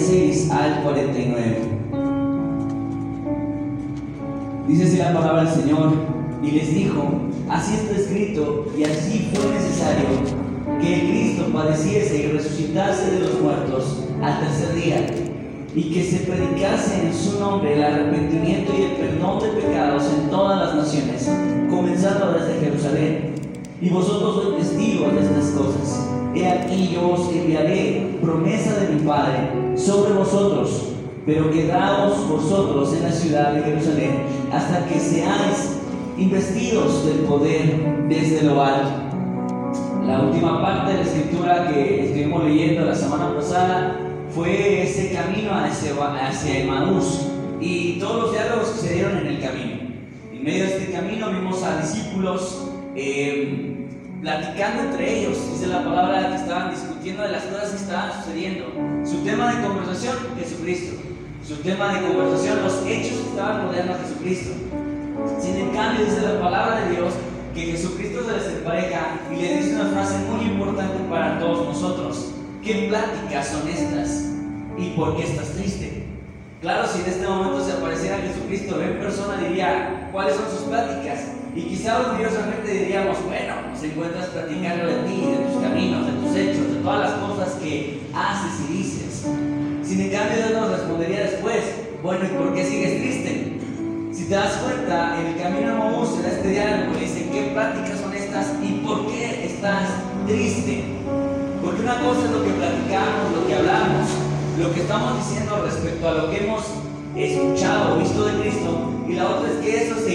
46 al 49. Dice la palabra del Señor y les dijo, así está escrito y así fue necesario que el Cristo padeciese y resucitase de los muertos al tercer día y que se predicase en su nombre el arrepentimiento y el perdón de pecados en todas las naciones, comenzando desde Jerusalén. Y vosotros sois testigos de estas cosas. He aquí yo os enviaré promesa de mi Padre sobre vosotros, pero quedaos vosotros en la ciudad de Jerusalén hasta que seáis investidos del poder desde lo alto. La última parte de la escritura que estuvimos leyendo la semana pasada fue ese camino hacia, hacia y todos los diálogos que se dieron en el camino. En medio de este camino vimos a discípulos eh, platicando entre ellos, dice la palabra que estaban discutiendo de las cosas que estaban sucediendo. Su tema de conversación, Jesucristo. Su tema de conversación, los hechos que estaban rodeando a Jesucristo. Sin en cambio, dice la palabra de Dios que Jesucristo se les empareja y le dice una frase muy importante para todos nosotros. ¿Qué pláticas son estas? ¿Y por qué estás triste? Claro, si en este momento se apareciera Jesucristo en persona, diría, ¿cuáles son sus pláticas? Y quizá orgullosamente diríamos, bueno, se encuentras platicando de ti, de tus caminos, de tus hechos, de todas las cosas que haces y dices. Sin cambio, Dios nos respondería después, bueno, ¿y por qué sigues triste? Si te das cuenta, en el camino a Maús, en este diálogo, dice, ¿qué pláticas son estas y por qué estás triste? Porque una cosa es lo que platicamos, lo que hablamos, lo que estamos diciendo respecto a lo que hemos escuchado o visto de Cristo, y la otra es que eso se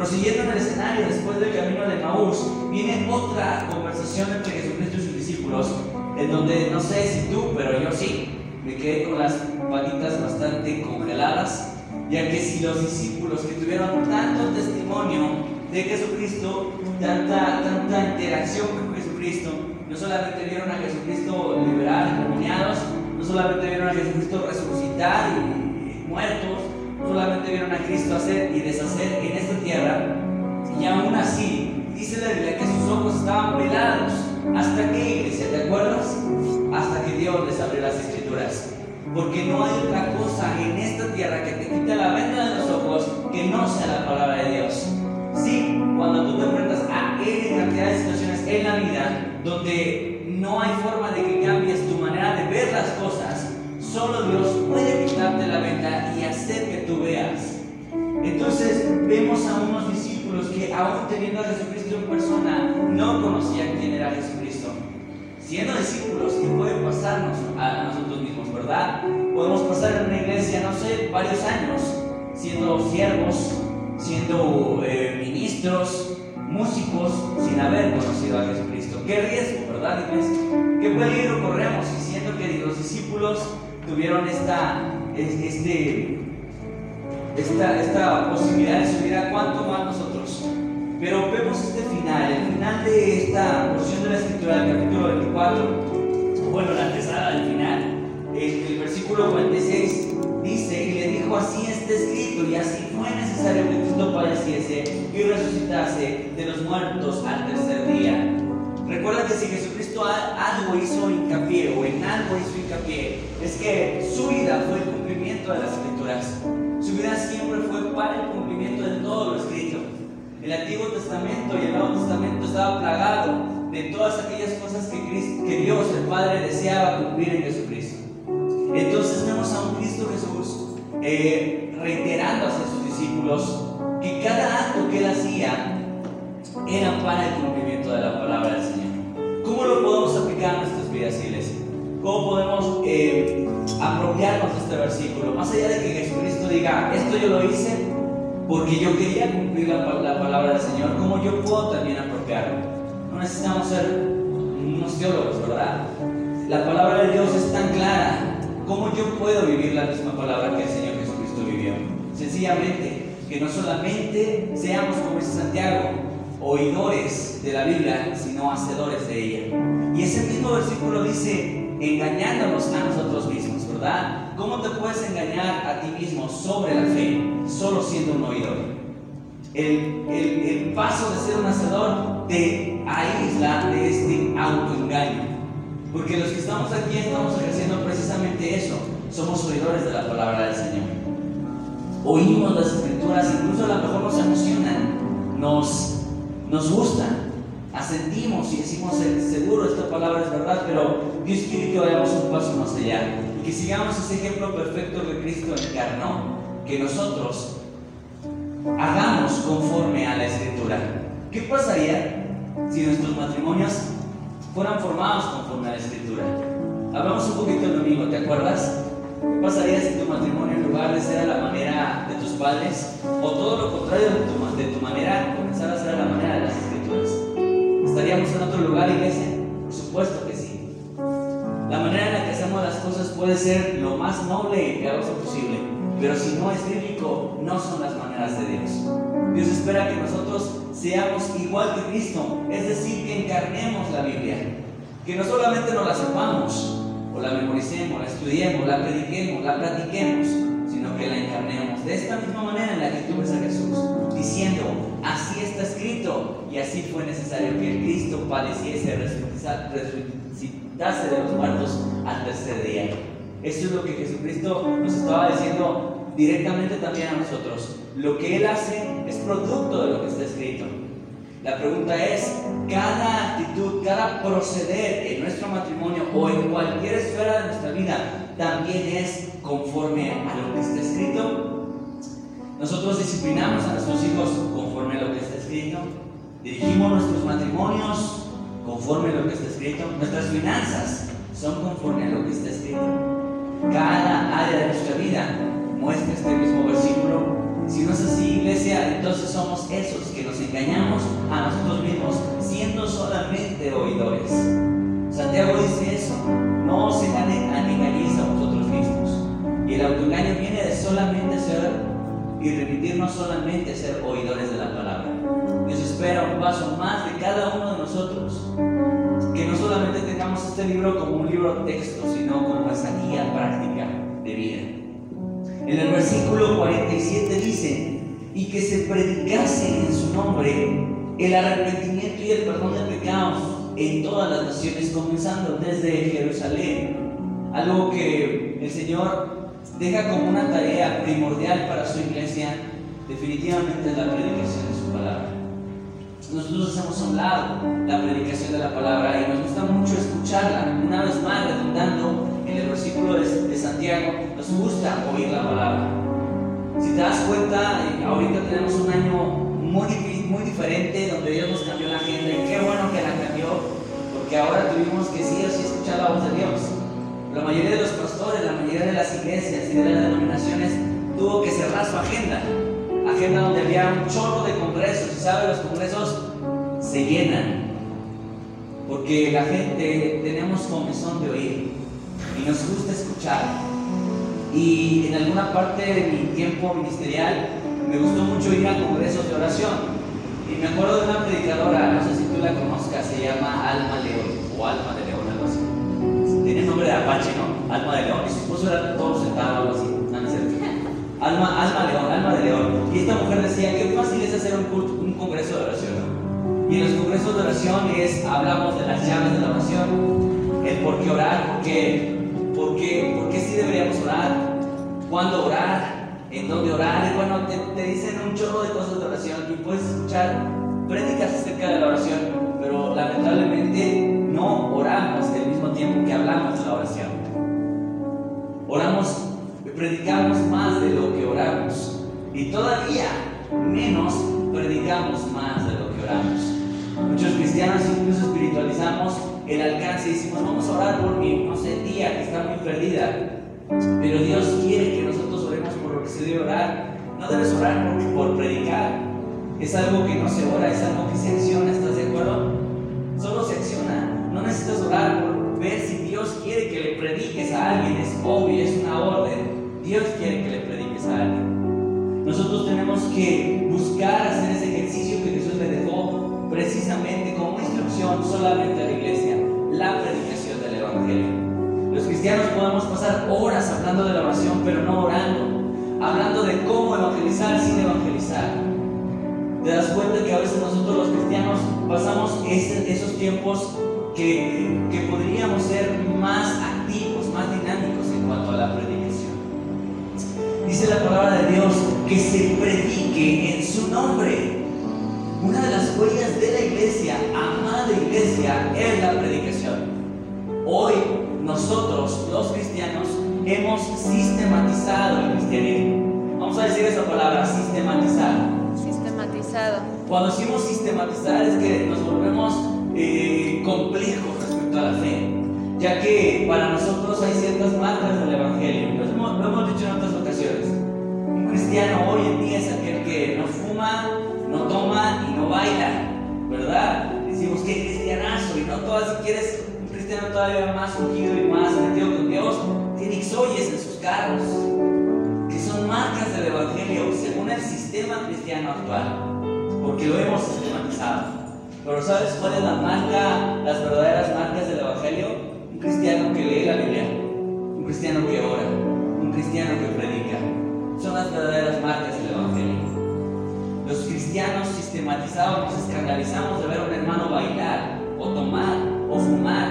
Prosiguiendo en el escenario, después del camino de Maús, viene otra conversación entre Jesucristo y sus discípulos, en donde no sé si tú, pero yo sí, me quedé con las patitas bastante congeladas, ya que si los discípulos que tuvieron tanto testimonio de Jesucristo, tanta, tanta interacción con Jesucristo, no solamente vieron a Jesucristo liberar endemoniados, no solamente vieron a Jesucristo resucitar y, y muertos, solamente vieron a Cristo hacer y deshacer en esta tierra, y aún así, dice la Biblia que sus ojos estaban velados. ¿Hasta qué iglesia? ¿Te acuerdas? Hasta que Dios les abrió las escrituras. Porque no hay otra cosa en esta tierra que te quite la venda de los ojos que no sea la palabra de Dios. Sí, cuando tú te enfrentas a N cantidad de situaciones en la vida donde no hay forma de que cambies tu manera de ver las cosas, solo Dios puede quitarte la venda y hacer. Entonces vemos a unos discípulos que aún teniendo a Jesucristo en persona, no conocían quién era Jesucristo. Siendo discípulos, ¿qué puede pasarnos a nosotros mismos, verdad? Podemos pasar en una iglesia, no sé, varios años, siendo siervos, siendo eh, ministros, músicos, sin haber conocido a Jesucristo. Qué riesgo, ¿verdad? Qué peligro corremos diciendo que los discípulos tuvieron esta, este, esta, posibilidad de su vida, ¿cuánto más nosotros? Pero vemos este final, el final de esta porción de la escritura del capítulo 24, bueno, la antesala del final, el, el versículo 46 dice, y le dijo, así está escrito, y así fue necesario que Cristo padeciese y resucitase de los muertos al tercer día. Recuerda que si Jesucristo algo hizo hincapié o en algo hizo hincapié, es que su vida fue el cumplimiento de las escrituras. Su vida siempre fue para el cumplimiento de todo lo escrito. El Antiguo Testamento y el Nuevo Testamento estaba plagado de todas aquellas cosas que, Cristo, que Dios, el Padre, deseaba cumplir en Jesucristo. Entonces vemos a un Cristo Jesús eh, reiterando hacia sus discípulos que cada acto que él hacía era para el cumplimiento de la palabra del Señor. ¿Cómo lo podemos aplicar a nuestras vidas, iglesia? ¿Cómo podemos eh, apropiarnos de este versículo? Más allá de que Jesucristo diga, esto yo lo hice porque yo quería cumplir la, la palabra del Señor, ¿cómo yo puedo también apropiarlo? No necesitamos ser unos teólogos, ¿verdad? La palabra de Dios es tan clara. ¿Cómo yo puedo vivir la misma palabra que el Señor Jesucristo vivió? Sencillamente, que no solamente seamos, como dice Santiago, oidores de la Biblia, sino hacedores de ella. Y ese mismo versículo dice, engañándonos a nosotros mismos, ¿Cómo te puedes engañar a ti mismo sobre la fe solo siendo un oidor? El, paso de ser un hacedor te aísla de este autoengaño. Porque los que estamos aquí estamos ejerciendo precisamente la palabra del Señor. Oímos las escrituras, incluso a lo mejor nos emocionan, nos, nos gustan, ascendimos y decimos seguro esta palabra es verdad, pero Dios quiere que vayamos un paso más allá que sigamos ese ejemplo perfecto que Cristo encarnó, que nosotros hagamos conforme a la escritura. ¿Qué pasaría si nuestros matrimonios fueran formados conforme a la escritura? Hablamos un poquito el domingo, ¿te acuerdas? ¿Qué pasaría si tu matrimonio en lugar de ser a la manera de tus padres o todo lo contrario de tu, manera comenzara a ser a la manera de las escrituras? ¿Estaríamos en otro lugar, iglesia? Por supuesto puede ser lo más noble y piadoso posible, pero si no es bíblico, no son las maneras de Dios. Dios espera que nosotros seamos igual que Cristo, es decir, que encarnemos la Biblia, que no solamente nos la sepamos, o la memoricemos, la estudiemos, la prediquemos, la platiquemos, sino que la encarnemos de esta misma manera en la que tú ves a Jesús, diciendo, así está escrito, y así fue necesario que Cristo padeciese, resucitase de los muertos al tercer día. Eso es lo que Jesucristo nos estaba diciendo directamente también a nosotros. Lo que Él hace es producto de lo que está escrito. La pregunta es, cada actitud, cada proceder en nuestro matrimonio o en cualquier esfera de nuestra vida también es conforme a lo que está escrito. Nosotros disciplinamos a nuestros hijos conforme a lo que está escrito. Dirigimos nuestros matrimonios conforme a lo que está escrito. Nuestras finanzas son conforme a lo que está escrito. Cada área de nuestra vida muestra este mismo versículo si no es así, iglesia, entonces somos esos que nos engañamos a nosotros mismos, siendo solamente oidores. Santiago dice eso, no se engañéis a vosotros mismos. Y el autoengaño viene de solamente ser y repetirnos solamente ser oidores de la palabra. Dios espera un paso más de cada uno de nosotros. Que no solamente este libro como un libro texto, sino como esa guía práctica de vida. En el versículo 47 dice, y que se predicase en su nombre el arrepentimiento y el perdón de pecados en todas las naciones, comenzando desde Jerusalén. Algo que el Señor deja como una tarea primordial para su iglesia, definitivamente es la predicación de su palabra. Nosotros hacemos a un lado la predicación de la palabra y nos gusta mucho escucharla, una vez más redundando en el versículo de, Santiago, nos gusta oír la palabra. Si te das cuenta, eh, ahorita tenemos un año muy, muy diferente donde Dios nos cambió la agenda y qué bueno que la cambió, porque ahora tuvimos que sí o sí escuchar la voz de Dios. La mayoría de los pastores, la mayoría de las iglesias y de las denominaciones tuvo que cerrar su agenda. Agenda donde había un chorro de congresos. Y sabe, los congresos se llenan. Porque la gente tenemos comezón de oír y nos gusta escuchar. Y en alguna parte de mi tiempo ministerial me gustó mucho ir a congresos de oración. Y me acuerdo de una predicadora, no sé si tú la conozcas, se llama Alma León, o Alma de León, algo así. Tiene nombre de Apache, ¿no? Alma de León. Y su esposo era todo sentado, algo así. Alma, Alma León, Alma de León. Y esta mujer decía, qué fácil es hacer un, un congreso de oración. Y en los congresos de oración es, hablamos de las llaves de la oración, el por qué orar, por qué ¿Por qué, ¿Por qué sí deberíamos orar? ¿Cuándo orar? ¿En dónde orar? Y bueno, te, dicen un chorro de cosas de oración y puedes escuchar prédicas acerca de la oración, pero lamentablemente no oramos al mismo tiempo que hablamos de la oración. Oramos, predicamos más de lo que oramos y todavía menos predicamos más de lo que oramos. Muchos cristianos incluso espiritualizamos el alcance y decimos, vamos a orar por mi, no sé, tía que está muy perdida. Pero Dios quiere que nosotros oremos por lo que se debe orar. No debes orar por, por predicar. Es algo que no se ora, es algo que se acciona, ¿estás de acuerdo? Solo se acciona. No necesitas orar por ver si Dios quiere que le prediques a alguien. Es obvio, es una orden. Dios quiere que le prediques a alguien. Nosotros tenemos que buscar hacer ese ejercicio que Jesús le dejó precisamente como instrucción solamente a la iglesia la predicación del Evangelio. Los cristianos podemos pasar horas hablando de la oración, pero no orando, hablando de cómo evangelizar sin evangelizar. Te das cuenta que a veces nosotros los cristianos pasamos esos tiempos que, que podríamos ser más que se predique en su nombre. Una de las huellas de la iglesia, amada iglesia, es la predicación. Hoy nosotros, los cristianos, hemos sistematizado el cristianismo. Vamos a decir esa palabra, sistematizar. Sistematizado. Cuando decimos sistematizar es que nos volvemos eh, complejos respecto a la fe, ya que para nosotros hay ciertas marcas del Evangelio. Lo hemos, lo hemos dicho en otras ocasiones. Cristiano hoy en día es aquel que no fuma, no toma y no baila, ¿verdad? Decimos que cristianazo y no todas si quieres un cristiano todavía más ungido y más metido con Dios, tiene ixoyes en sus carros, que son marcas del Evangelio según el sistema cristiano actual, porque lo hemos sistematizado. Pero ¿sabes cuál es la marca, las verdaderas marcas del Evangelio? Un cristiano que lee la Biblia, un cristiano que ora, un cristiano que predica. Cristianos sistematizados nos escandalizamos de ver a un hermano bailar, o tomar, o fumar,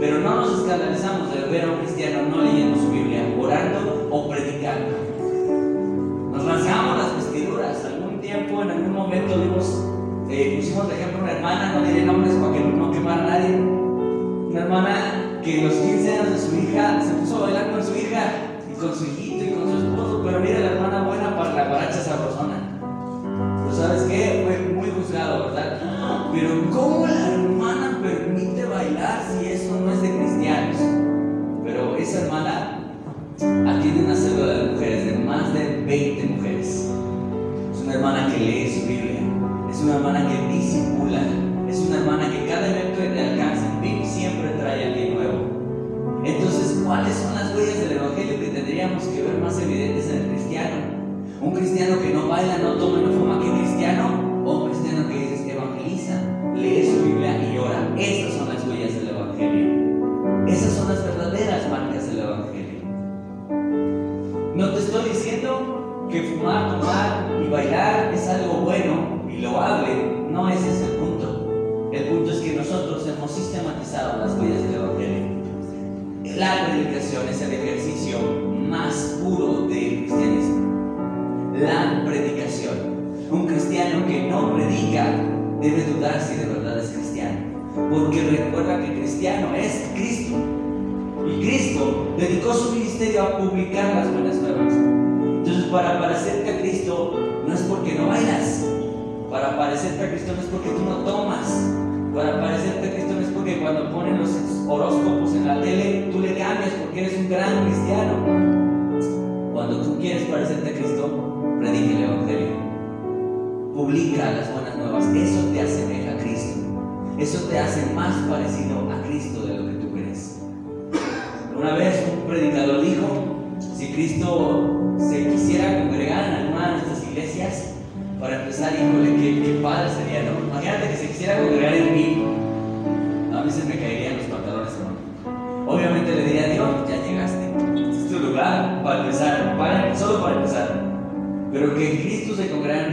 pero no nos escandalizamos de ver a un cristiano no leyendo su Biblia, orando o predicando. Nos rasgamos las vestiduras. Algún tiempo, en algún momento, dimos, eh, pusimos de ejemplo una hermana, no diré nombres para que no quemar a nadie. Una hermana que en los 15 años de su hija se puso a bailar con su hija y con su hijito y con su esposo, pero mira la hermana buena para la baracha sabrosona. Tendríamos que ver más evidentes en el cristiano? Un cristiano que no baila, no toma, no fuma, ¿qué cristiano? Debe dudar si de verdad es cristiano. Porque recuerda que cristiano es Cristo. Y Cristo dedicó su ministerio a publicar las buenas nuevas. Entonces, para parecerte a Cristo no es porque no bailas. Para parecerte a Cristo no es porque tú no tomas. Para parecerte a Cristo no es porque cuando ponen los horóscopos en la tele tú le cambias porque eres un gran Publica las buenas nuevas. Eso te asemeja a Cristo. Eso te hace más parecido a Cristo de lo que tú crees. Una vez un predicador dijo, si Cristo se quisiera congregar en alguna de nuestras iglesias, para empezar, híjole, qué, qué padre sería, ¿no? Imagínate que se quisiera congregar en mí. A se me caerían los pantalones. Obviamente le diría a Dios, ya llegaste. Este es tu lugar para empezar, para, solo para empezar. Pero que Cristo se congregara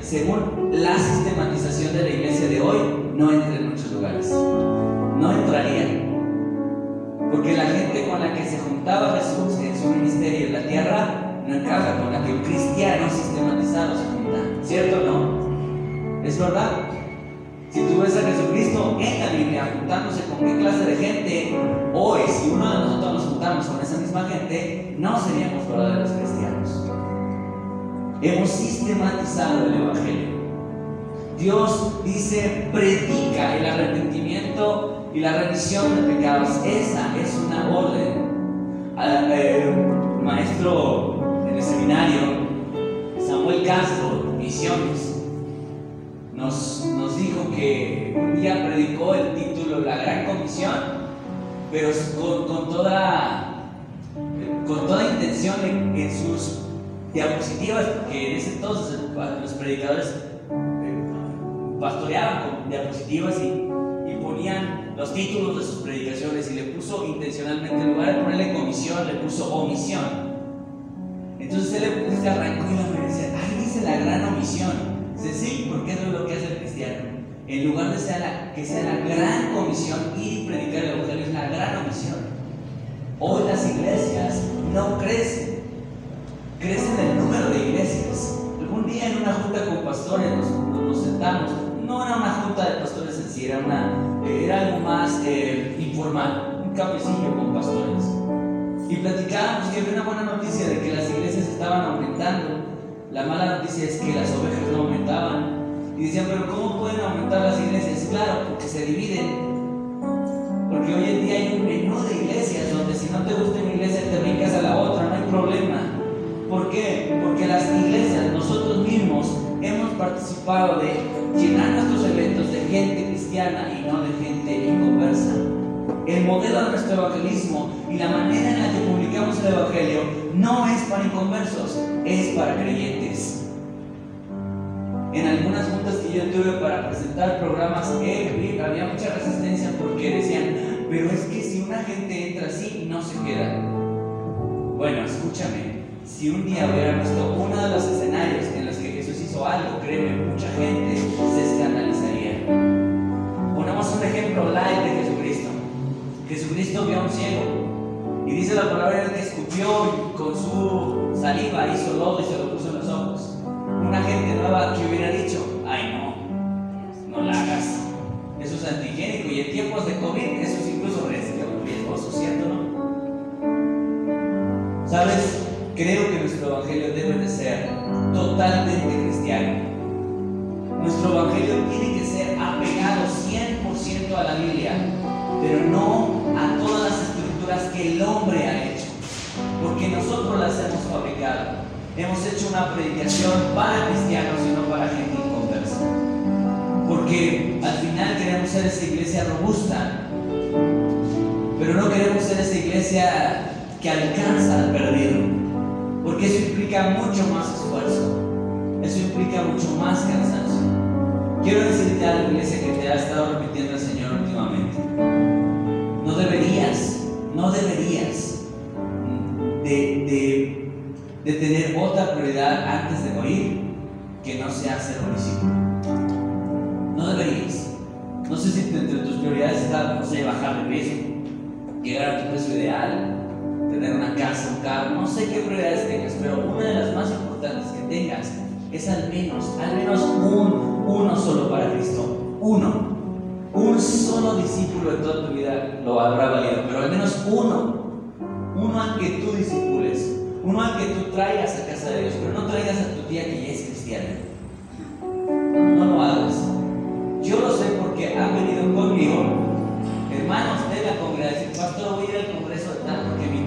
según la sistematización de la iglesia de hoy, no entra en muchos lugares. No entraría. Porque la gente con la que se juntaba Jesús en su ministerio en la tierra no encaja con la que un cristiano sistematizado se junta. ¿Cierto o no? ¿Es verdad? Si tú ves a Jesucristo en la Biblia juntándose con qué clase de gente, hoy, si uno de nosotros nos juntamos con esa misma gente, no seríamos verdaderos cristianos. Hemos sistematizado el Evangelio. Dios dice, predica el arrepentimiento y la remisión de pecados. Esa es una orden. El maestro en el seminario, Samuel Castro, Misiones, nos, nos dijo que un día predicó el título La Gran Comisión, pero con, con toda, con toda intención en, en sus diapositivas, porque en ese entonces los predicadores pastoreaban con diapositivas y, y, ponían los títulos de sus predicaciones y le puso intencionalmente, en lugar de ponerle comisión, le puso omisión. Entonces él le arrancó y la decía, ahí dice la gran omisión. Dice, sí, porque eso es lo que hace el cristiano. En lugar de ser la, que sea la gran comisión y predicar el evangelio, es la gran omisión. Hoy las iglesias no crecen crece en el número de iglesias. Algún día en una junta con pastores nos, sentamos, no era una junta de pastores en sí, era, una, era algo más eh, informal, un cafecillo con pastores. Y platicábamos que había una buena noticia de que las iglesias estaban aumentando. La mala noticia es que las ovejas no aumentaban. Y decían, pero ¿cómo pueden aumentar las iglesias? Claro, porque se dividen. Porque hoy en día hay un menú de iglesias donde si no te gusta una iglesia te brincas a la otra, no hay problema. ¿Por qué? Porque las iglesias, nosotros mismos, hemos participado de llenar nuestros eventos de gente cristiana y no de gente inconversa. El modelo de nuestro evangelismo y la manera en la que publicamos el evangelio no es para inconversos, es para creyentes. En algunas juntas que yo tuve para presentar programas, había mucha resistencia porque decían, pero es que si una gente entra así, no se queda. Bueno, escúchame, si un día hubiera visto uno de los escenarios en los que Jesús hizo algo, créeme, mucha gente se escandalizaría. Ponemos un ejemplo live de Jesucristo. Jesucristo vio a un ciego y dice la palabra que escupió con su saliva, hizo lodo y se lo puso en los ojos. Una gente nueva que hubiera dicho, ay no, no la hagas. Eso es antigénico y en tiempos de COVID eso es incluso riesgoso, ¿cierto? No? ¿Sabes? Creo que nuestro evangelio debe de ser totalmente cristiano. Nuestro evangelio tiene que ser apegado 100% a la Biblia, pero no a todas las estructuras que el hombre ha hecho, porque nosotros las hemos fabricado. Hemos hecho una predicación para cristianos y no para gente inconversa. Porque al final queremos ser esa iglesia robusta, pero no queremos ser esa iglesia que alcanza al perdido. Porque eso implica mucho más esfuerzo. Eso implica mucho más cansancio. Quiero decirte algo, iglesia, que te ha estado repitiendo el Señor últimamente. No deberías, no deberías de, tener otra prioridad antes de morir que no sea ser un discípulo. No deberías. No sé si entre tus prioridades está, no sé, bajar de peso, llegar a tu peso ideal, no sé qué prioridades tengas, pero una de las más importantes que tengas es al menos, al menos un, uno solo para Cristo. Uno. Un solo discípulo de toda tu vida lo habrá valido, pero al menos uno. Uno al que tú discipules, uno al que tú traigas a casa de Dios, pero no traigas a tu tía que ya es cristiana. No lo hagas. Yo lo sé porque han venido conmigo hermanos de la congregación. Pastor, voy a ir al congreso de tal porque me,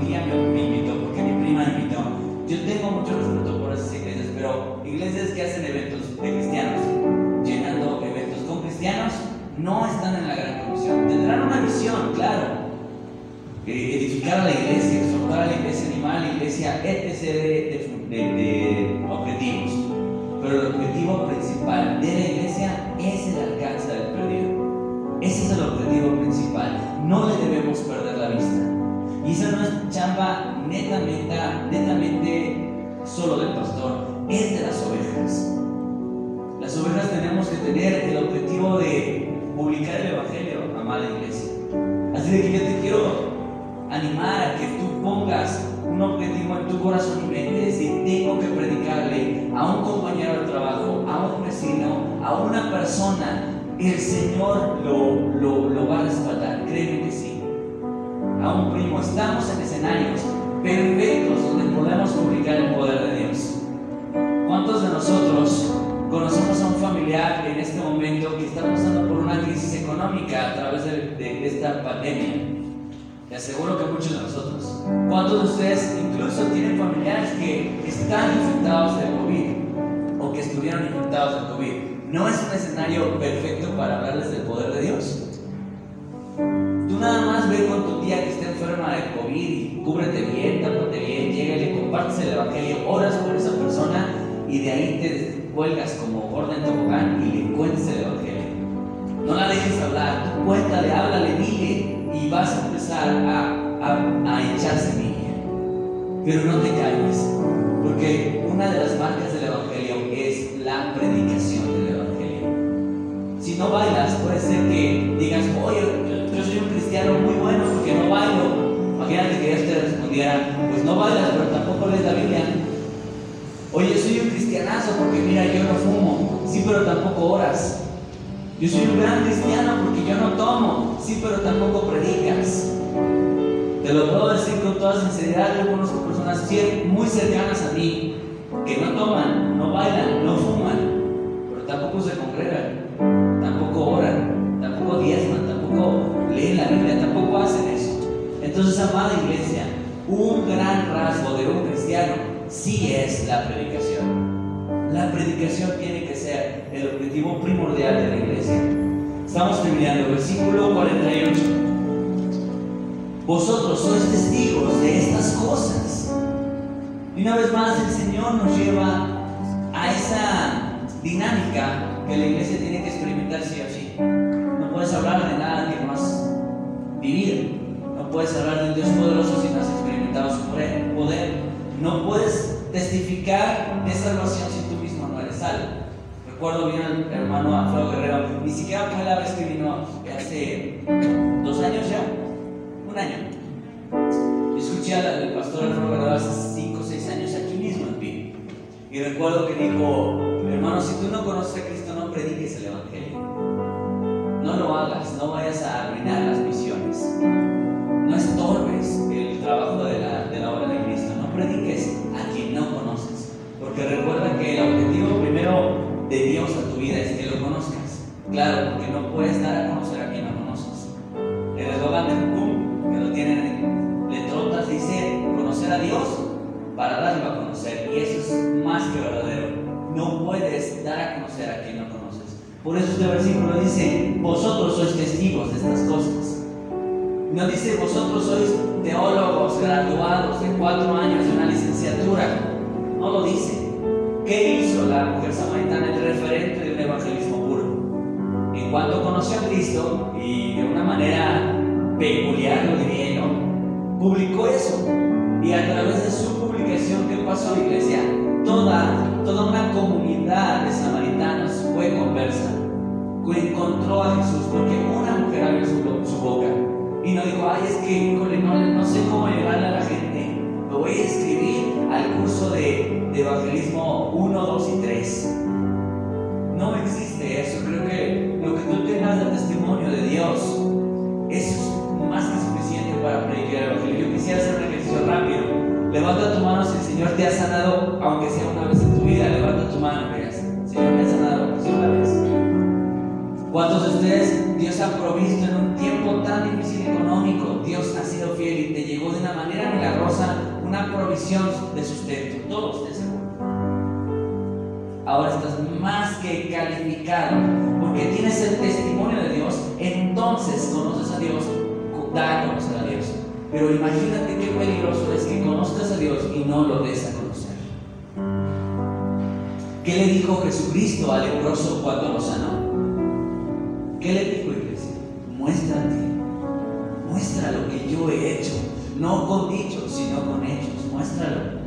Yo tengo mucho respeto por esas iglesias, pero iglesias que hacen eventos de cristianos, llenando eventos con cristianos, no están en la gran comisión. Tendrán una visión, claro. Eh, edificar a la iglesia, exhortar a la iglesia animal, la iglesia, etc. de objetivos. Pero el objetivo principal de la iglesia es el alcance del perdido. Ese es el objetivo principal. No le debemos perder la vista. Y esa no es chamba netamente, netamente solo del pastor, es de las ovejas. Las ovejas tenemos que tener el objetivo de publicar el Evangelio, amada iglesia. Así que yo te quiero animar a que tú pongas un objetivo en tu corazón y mente, decir, tengo que predicarle a un compañero de trabajo, a un vecino, a una persona, el Señor lo, lo, lo va a respaldar, créeme que sí a un primo. Estamos en escenarios perfectos donde podemos publicar el poder de Dios. ¿Cuántos de nosotros conocemos a un familiar en este momento que está pasando por una crisis económica a través de, esta pandemia? Te aseguro que muchos de nosotros. ¿Cuántos de ustedes incluso tienen familiares que están infectados de COVID o que estuvieron infectados de COVID? ¿No es un escenario perfecto para hablarles del poder de Dios? Nada más ve con tu tía que está enferma de COVID y cúbrete bien, tápate bien, llega y le compartes el evangelio, oras por esa persona y de ahí te cuelgas como gorda en tobogán y le cuentes el evangelio. No la dejes hablar, cuéntale, háblale, dile y vas a empezar a, a, a echar semilla. Pero no te calles, porque una de las marcas del evangelio es la predicación del evangelio. Si no bailas, puede ser que digas, oye, soy un cristiano muy bueno porque no bailo. Imagínate que Dios te respondiera, pues no bailas, pero tampoco lees la Biblia. Oye, soy un cristianazo porque mira, yo no fumo. Sí, pero tampoco oras. Yo soy un gran cristiano porque yo no tomo. Sí, pero tampoco predicas. Te lo puedo decir con toda sinceridad. Yo conozco personas muy cercanas a mí que no toman, no bailan, no fuman, pero tampoco se congregan, tampoco oran, tampoco diezman, tampoco leen la Biblia, tampoco hacen eso. Entonces, amada iglesia, un gran rasgo de un cristiano sí es la predicación. La predicación tiene que ser el objetivo primordial de la iglesia. Estamos terminando, versículo 48. Vosotros sois testigos de estas cosas. Y una vez más el Señor nos lleva a esa dinámica que la iglesia tiene que experimentar sí hablar de nada que no has. No puedes hablar de un Dios poderoso si no has experimentado su poder. No puedes testificar de salvación si tú mismo no eres salvo. Recuerdo bien hermano Alfredo Guerrero, ni siquiera fue la vez que vino hace dos años ya, un año. Escuché al pastor Alfredo Guerrero hace cinco o seis años aquí mismo en Pi. Y recuerdo que dijo, hermano, si tú no conoces a Cristo, no prediques el Evangelio. Vayas a arruinar las misiones. No estorbes el trabajo de la, de la obra de Cristo. No prediques a quien no conoces. Porque recuerda que el objetivo primero de Dios a tu vida es que lo conozcas. Claro, porque no puedes este versículo dice, vosotros sois testigos de estas cosas. No dice, vosotros sois teólogos graduados de cuatro años de una licenciatura. No lo dice. ¿Qué hizo la mujer samaritana, el referente de evangelismo puro? En cuanto conoció a Cristo, y de una manera peculiar, lo diría yo, publicó eso. Y a través de su publicación, ¿qué pasó, iglesia? Toda, toda una comunidad de samaritanos fue conversa. Encontró a Jesús porque una mujer abrió su, boca y no dijo, ay, es que, no, sé cómo llegarle a la gente. Me voy a escribir al curso de, evangelismo 1, 2 y 3. No existe eso. Creo que lo que tú tengas de testimonio de Dios, es más que suficiente para predicar el evangelio. Yo quisiera hacer un ejercicio rápido. Levanta tu mano si el Señor te ha sanado, aunque sea una vez Dios ha provisto en un tiempo tan difícil económico? Dios ha sido fiel y te llegó de una manera milagrosa una provisión de sustento. Todos, de seguro. Ahora estás más que calificado porque tienes el testimonio de Dios. Entonces conoces a Dios, da a conocer a Dios. Pero imagínate qué peligroso es que conozcas a Dios y no lo des a conocer. ¿Qué le dijo Jesucristo al leproso cuando lo sanó? ¿Qué le dijo iglesia? Muéstrate, muestra lo que yo he hecho, no con dichos, sino con hechos, muéstralo.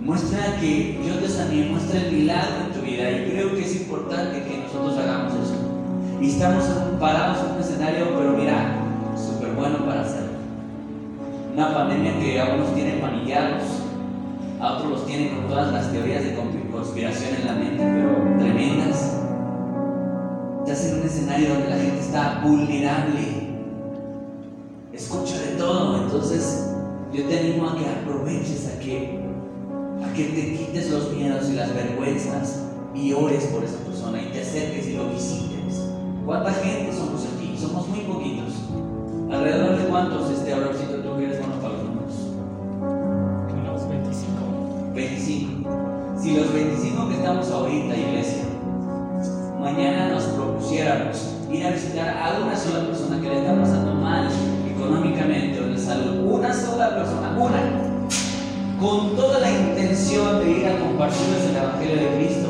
Muestra que yo te sané, muestra el milagro en tu vida y creo que es importante que nosotros hagamos eso. Y estamos parados en un escenario, pero mira, súper bueno para hacerlo. Una pandemia que a unos paniqueados, a otros los tienen con todas las teorías de conspiración en la mente, pero tremendas estás en un escenario donde la gente está vulnerable, escucha de todo, entonces yo te animo a que aproveches, a que, a que te quites los miedos y las vergüenzas y ores por esa persona y te acerques y lo visites. ¿Cuánta gente somos aquí? Somos muy poquitos. ¿Alrededor de cuántos, este Abraxito, tú que eres bueno para los números? Unos 25. 25. Si los 25 que estamos ahorita, iglesia, ir a visitar a una sola persona que le está pasando mal económicamente o de salud, una sola persona, una, con toda la intención de ir a compartirles el Evangelio de Cristo,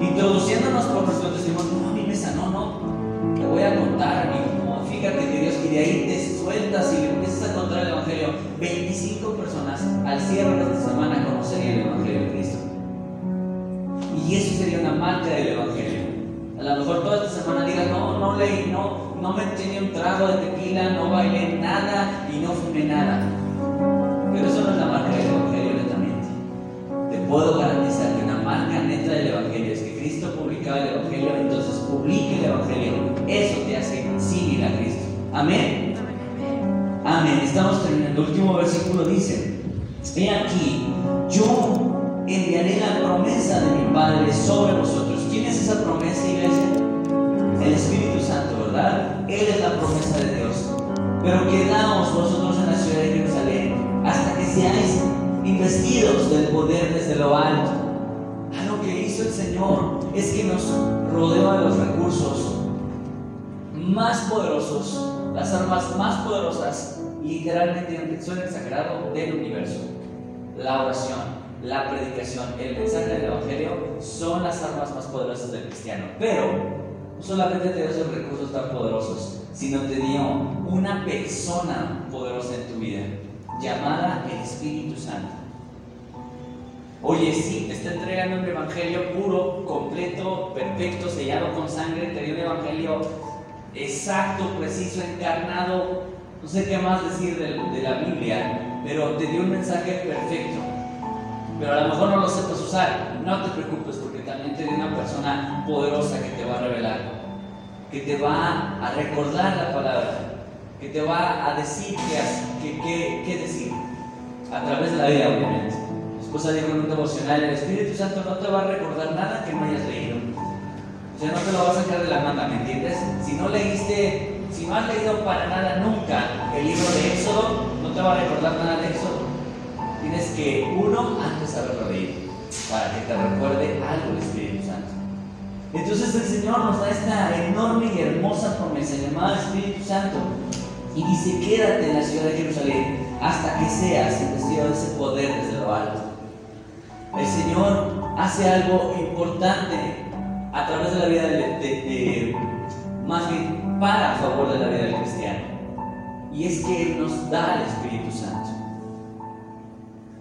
introduciéndonos por nuestro testimonio, no, a mí me sanó, no, te voy a contar, amigo, fíjate que Dios, y de ahí te sueltas y le empiezas a contar el Evangelio, 25 personas al cierre de esta semana conocerían el Evangelio de Cristo. Y eso sería una marca del Evangelio güey, no, no me eché un trago de tequila, no bailé nada y no fumé nada. Pero eso no es la marca del Evangelio netamente. Te puedo garantizar que una marca neta del Evangelio es que Cristo publicaba el Evangelio, entonces publique el Evangelio. Eso te hace seguir a Cristo. Amén. Amén. Estamos terminando. El último versículo dice, he aquí, yo enviaré la promesa de mi Padre sobre vosotros. ¿Quién es esa promesa, iglesia? Pero quedaos vosotros en la ciudad de Jerusalén hasta que seáis investidos del poder desde lo alto. A lo que hizo el Señor es que nos rodeó de los recursos más poderosos, las armas más poderosas, literalmente, aunque suene exagerado, del universo. La oración, la predicación, el mensaje del Evangelio son las armas más poderosas del cristiano. Pero solamente te dio esos recursos tan poderosos, sino te dio una persona poderosa en tu vida, llamada el Espíritu Santo. Oye, sí, te está entregando un evangelio puro, completo, perfecto, sellado con sangre, te dio un evangelio exacto, preciso, encarnado, no sé qué más decir de, de, la Biblia, pero te dio un mensaje perfecto. Pero a lo mejor no lo sepas usar, no te preocupes porque también te dio una persona poderosa que va a revelar, que te va a recordar la palabra, que te va a decir qué, qué, qué decir, a través de la vida obviamente. Esposa dijo en un devocional, el Espíritu Santo no te va a recordar nada que no hayas leído. O sea, no te lo va a sacar de la manga, ¿me entiendes? Si no leíste, si no has leído para nada nunca el libro de Éxodo, no te va a recordar nada de Éxodo. Tienes que, uno, antes haberlo leído, para que te recuerde algo del Espíritu Santo. Entonces el Señor nos da esta enorme y hermosa promesa llamada Espíritu Santo. Y dice, quédate en la ciudad de Jerusalén hasta que seas investido de ese poder desde lo alto. El Señor hace algo importante a través de la vida de, más bien para favor de la vida del cristiano. Y es que nos da el Espíritu Santo.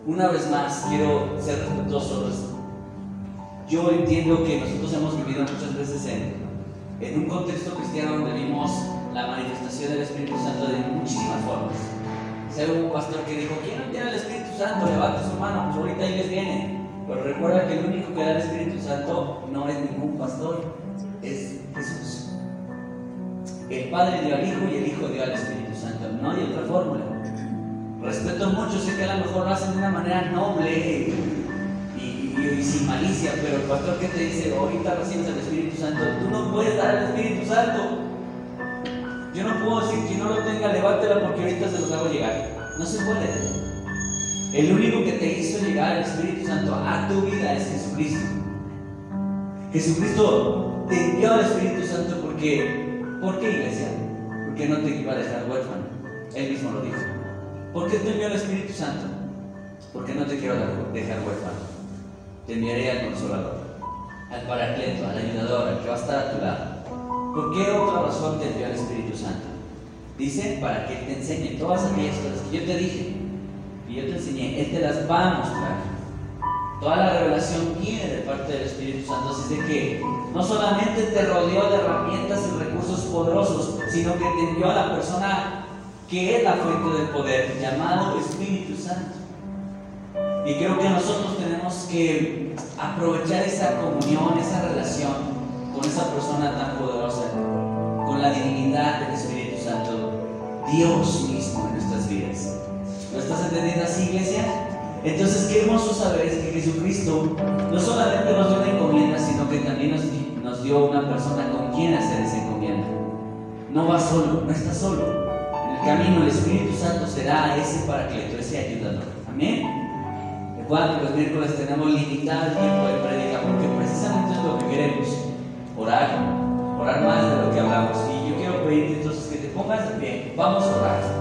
Una vez más, quiero ser respetuoso. Yo entiendo que nosotros hemos vivido muchas veces en, un contexto cristiano donde vimos la manifestación del Espíritu Santo de muchísimas formas. Si hubo un pastor que dijo, ¿quién no tiene el Espíritu Santo? Levante su mano, pues ahorita ahí les viene. Pero recuerda que el único que da el Espíritu Santo no es ningún pastor, es Jesús. El Padre dio al Hijo y el Hijo dio al Espíritu Santo. No hay otra fórmula. Respeto mucho, sé que a lo mejor lo hacen de una manera noble y, sin malicia, pero el pastor que te dice, ahorita recibes el Espíritu Santo, tú no puedes dar el Espíritu Santo. Yo no puedo decir que no lo tenga, levántela porque ahorita se los hago llegar. No se puede. El único que te hizo llegar el Espíritu Santo a tu vida es Jesucristo. Jesucristo te envió al Espíritu Santo porque, ¿por qué iglesia? Porque no te iba a dejar huérfano. Él mismo lo dijo. ¿Por qué te envió el Espíritu Santo? Porque no te quiero dejar huérfano. Te enviaré al Consolador, al Paracleto, al Ayudador, al que va a estar a tu lado. ¿Por qué otra razón te envió el Espíritu Santo? Dice, para que te enseñe todas aquellas cosas que yo te dije y yo te enseñé, Él te las va a mostrar. Toda la revelación viene de parte del Espíritu Santo, así de que no solamente te rodeó de herramientas y recursos poderosos, sino que te envió a la persona que es la fuente del poder, llamado Espíritu Santo. Y creo que nosotros que aprovechar esa comunión, esa relación con esa persona tan poderosa, con la divinidad del Espíritu Santo, Dios mismo en nuestras vidas. ¿Lo estás entendiendo así, iglesia? Entonces, qué hermoso saber es que Jesucristo no solamente nos dio una encomienda, sino que también nos, dio una persona con quien hacer esa encomienda. No va solo, no está solo. El camino el Espíritu Santo será ese paracleto, ese ayudador. Amén. Que los miércoles tenemos limitado el tiempo de predica porque precisamente es lo que queremos. Orar, orar más de lo que hablamos. Y yo quiero pedirte entonces que te pongas de pie. Vamos a orar.